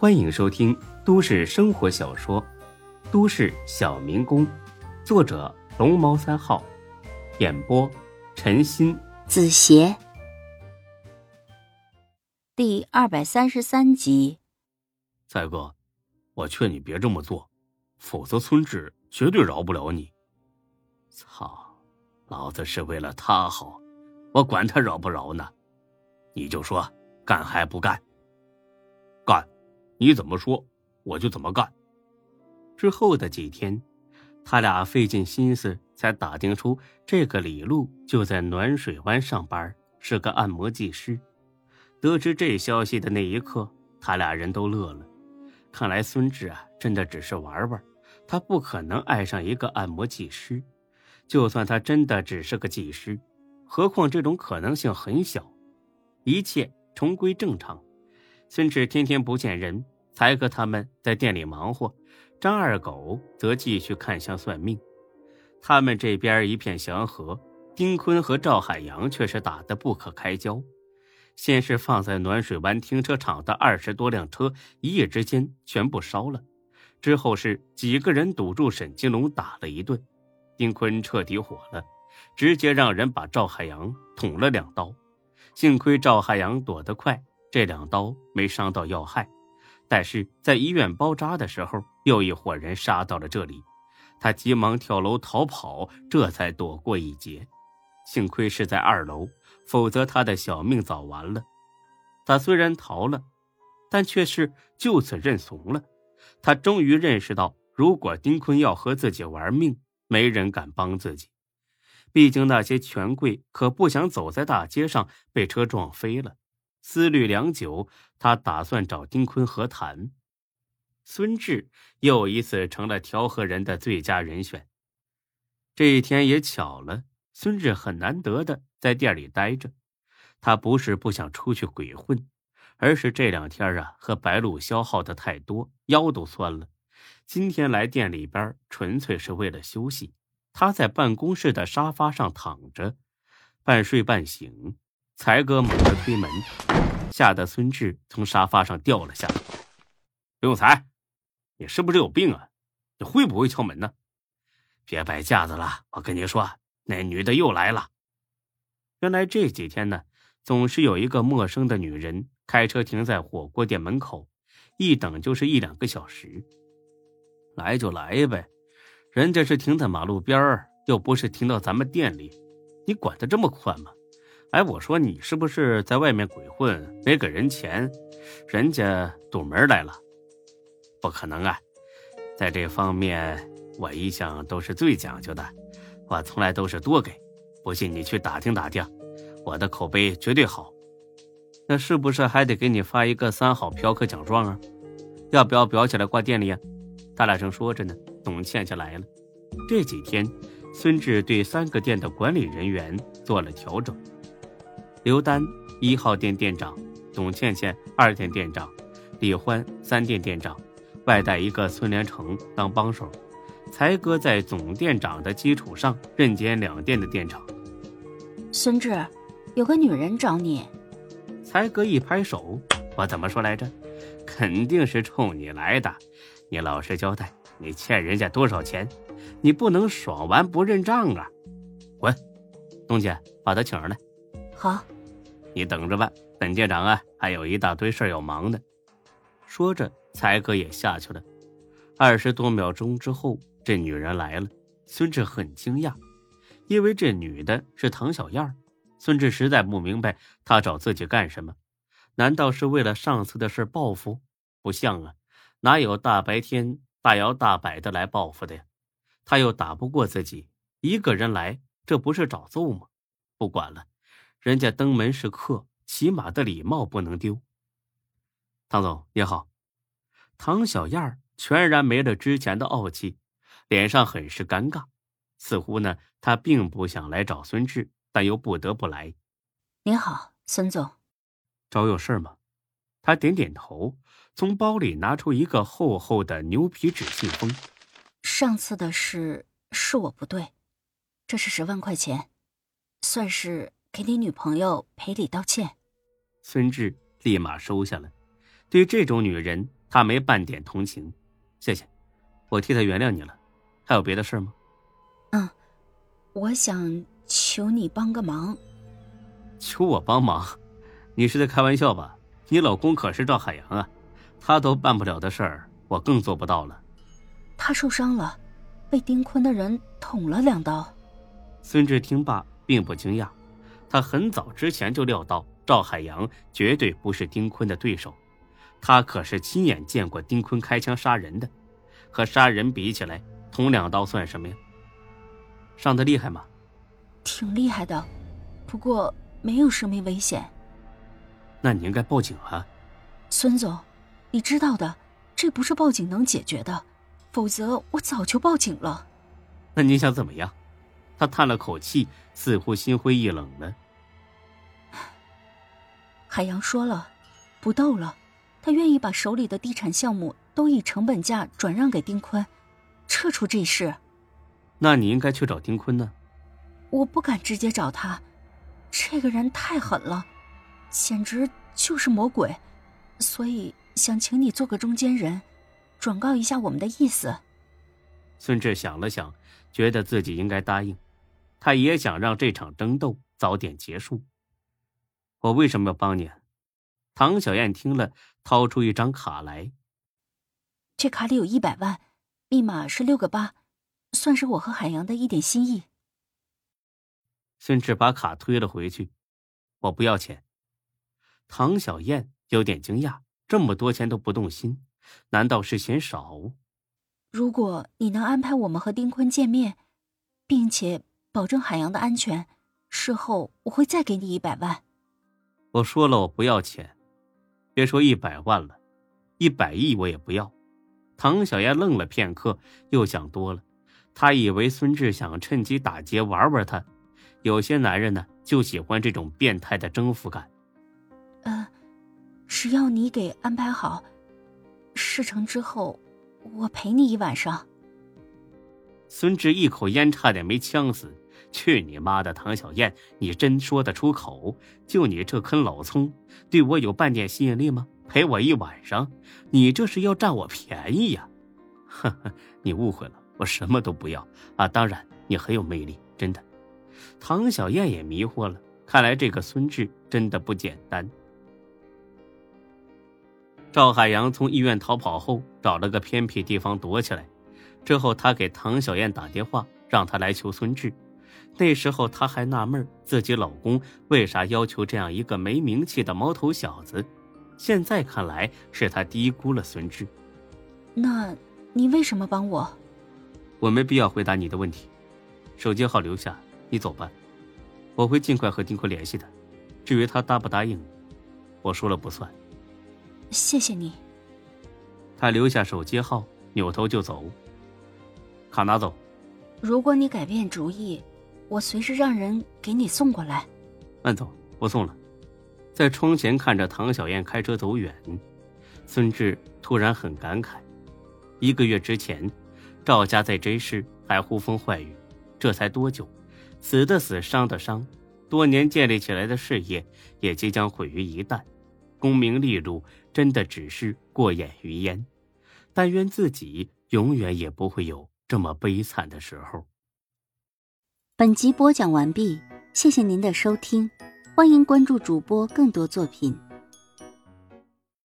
欢迎收听都市生活小说《都市小民工》，作者龙猫三号，演播陈鑫、子邪，第二百三十三集。再哥，我劝你别这么做，否则孙志绝对饶不了你。操，老子是为了他好，我管他饶不饶呢？你就说干还不干？干，你怎么说我就怎么干。之后的几天，他俩费尽心思才打听出这个李璐就在暖水湾上班，是个按摩技师。得知这消息的那一刻，他俩人都乐了。看来孙志啊，真的只是玩玩，他不可能爱上一个按摩技师。就算他真的只是个技师，何况这种可能性很小。一切重归正常，孙志天天不见人，才哥他们在店里忙活，张二狗则继续看相算命。他们这边一片祥和，丁坤和赵海洋却是打得不可开交。先是放在暖水湾停车场的二十多辆车，一夜之间全部烧了。之后是几个人堵住沈金龙打了一顿，丁坤彻底火了，直接让人把赵海洋捅了两刀。幸亏赵海洋躲得快，这两刀没伤到要害。但是在医院包扎的时候，又一伙人杀到了这里，他急忙跳楼逃跑，这才躲过一劫。幸亏是在二楼，否则他的小命早完了。他虽然逃了，但却是就此认怂了。他终于认识到，如果丁坤要和自己玩命，没人敢帮自己。毕竟那些权贵可不想走在大街上被车撞飞了。思虑良久，他打算找丁坤和谈。孙志又一次成了调和人的最佳人选。这一天也巧了，孙志很难得的在店里待着。他不是不想出去鬼混，而是这两天啊和白露消耗的太多，腰都酸了。今天来店里边纯粹是为了休息。他在办公室的沙发上躺着，半睡半醒。才哥猛地推门，吓得孙志从沙发上掉了下来。刘永才，你是不是有病啊？你会不会敲门呢？别摆架子了，我跟你说，那女的又来了。原来这几天呢，总是有一个陌生的女人开车停在火锅店门口，一等就是一两个小时。来就来呗。人家是停在马路边儿，又不是停到咱们店里，你管得这么宽吗？哎，我说你是不是在外面鬼混，没给人钱，人家堵门来了？不可能啊，在这方面我一向都是最讲究的，我从来都是多给。不信你去打听打听，我的口碑绝对好。那是不是还得给你发一个三好嫖客奖状啊？要不要裱起来挂店里呀？他俩正说着呢。董倩倩来了。这几天，孙志对三个店的管理人员做了调整。刘丹一号店店长，董倩倩二店店长，李欢三店店长，外带一个孙连成当帮手。才哥在总店长的基础上任兼两店的店长。孙志，有个女人找你。才哥一拍手：“我怎么说来着？肯定是冲你来的。你老实交代。”你欠人家多少钱？你不能爽完不认账啊！滚，东姐，把他请上来。好，你等着吧。本店长啊，还有一大堆事要忙呢。说着，才哥也下去了。二十多秒钟之后，这女人来了。孙志很惊讶，因为这女的是唐小燕。孙志实在不明白她找自己干什么？难道是为了上次的事报复？不像啊，哪有大白天？大摇大摆的来报复的呀，他又打不过自己，一个人来，这不是找揍吗？不管了，人家登门是客，起码的礼貌不能丢。唐总你好，唐小燕全然没了之前的傲气，脸上很是尴尬，似乎呢，她并不想来找孙志，但又不得不来。您好，孙总，找我有事吗？他点点头。从包里拿出一个厚厚的牛皮纸信封。上次的事是我不对，这是十万块钱，算是给你女朋友赔礼道歉。孙志立马收下了。对这种女人，他没半点同情。谢谢，我替她原谅你了。还有别的事吗？嗯，我想求你帮个忙。求我帮忙？你是在开玩笑吧？你老公可是赵海洋啊，他都办不了的事儿，我更做不到了。他受伤了，被丁坤的人捅了两刀。孙志听罢并不惊讶，他很早之前就料到赵海洋绝对不是丁坤的对手，他可是亲眼见过丁坤开枪杀人的，和杀人比起来，捅两刀算什么呀？伤得厉害吗？挺厉害的，不过没有生命危险。那你应该报警啊，孙总，你知道的，这不是报警能解决的，否则我早就报警了。那你想怎么样？他叹了口气，似乎心灰意冷了。海洋说了，不斗了，他愿意把手里的地产项目都以成本价转让给丁坤，撤出这事。那你应该去找丁坤呢。我不敢直接找他，这个人太狠了，简直就是魔鬼，所以想请你做个中间人，转告一下我们的意思。孙志想了想，觉得自己应该答应。他也想让这场争斗早点结束。我为什么要帮你？唐小燕听了，掏出一张卡来。这卡里有一百万，密码是六个八，算是我和海洋的一点心意。孙志把卡推了回去。我不要钱。唐小燕有点惊讶，这么多钱都不动心，难道是嫌少？如果你能安排我们和丁坤见面，并且。保证海洋的安全，事后我会再给你一百万。我说了，我不要钱，别说一百万了，一百亿我也不要。唐小燕愣了片刻，又想多了。她以为孙志想趁机打劫玩玩她。有些男人呢，就喜欢这种变态的征服感。呃，只要你给安排好，事成之后，我陪你一晚上。孙志一口烟差点没呛死。去你妈的，唐小燕，你真说得出口？就你这颗老葱，对我有半点吸引力吗？陪我一晚上，你这是要占我便宜呀？呵呵，你误会了，我什么都不要啊！当然，你很有魅力，真的。唐小燕也迷惑了，看来这个孙志真的不简单。赵海洋从医院逃跑后，找了个偏僻地方躲起来。之后，他给唐小燕打电话，让她来求孙志。那时候她还纳闷自己老公为啥要求这样一个没名气的毛头小子。现在看来，是她低估了孙志。那，你为什么帮我？我没必要回答你的问题。手机号留下，你走吧。我会尽快和丁坤联系的。至于他答不答应，我说了不算。谢谢你。他留下手机号，扭头就走。卡拿走。如果你改变主意，我随时让人给你送过来。慢走，不送了。在窗前看着唐小燕开车走远，孙志突然很感慨：一个月之前，赵家在这市还呼风唤雨，这才多久，死的死，伤的伤，多年建立起来的事业也即将毁于一旦，功名利禄真的只是过眼云烟。但愿自己永远也不会有。这么悲惨的时候。本集播讲完毕，谢谢您的收听，欢迎关注主播更多作品。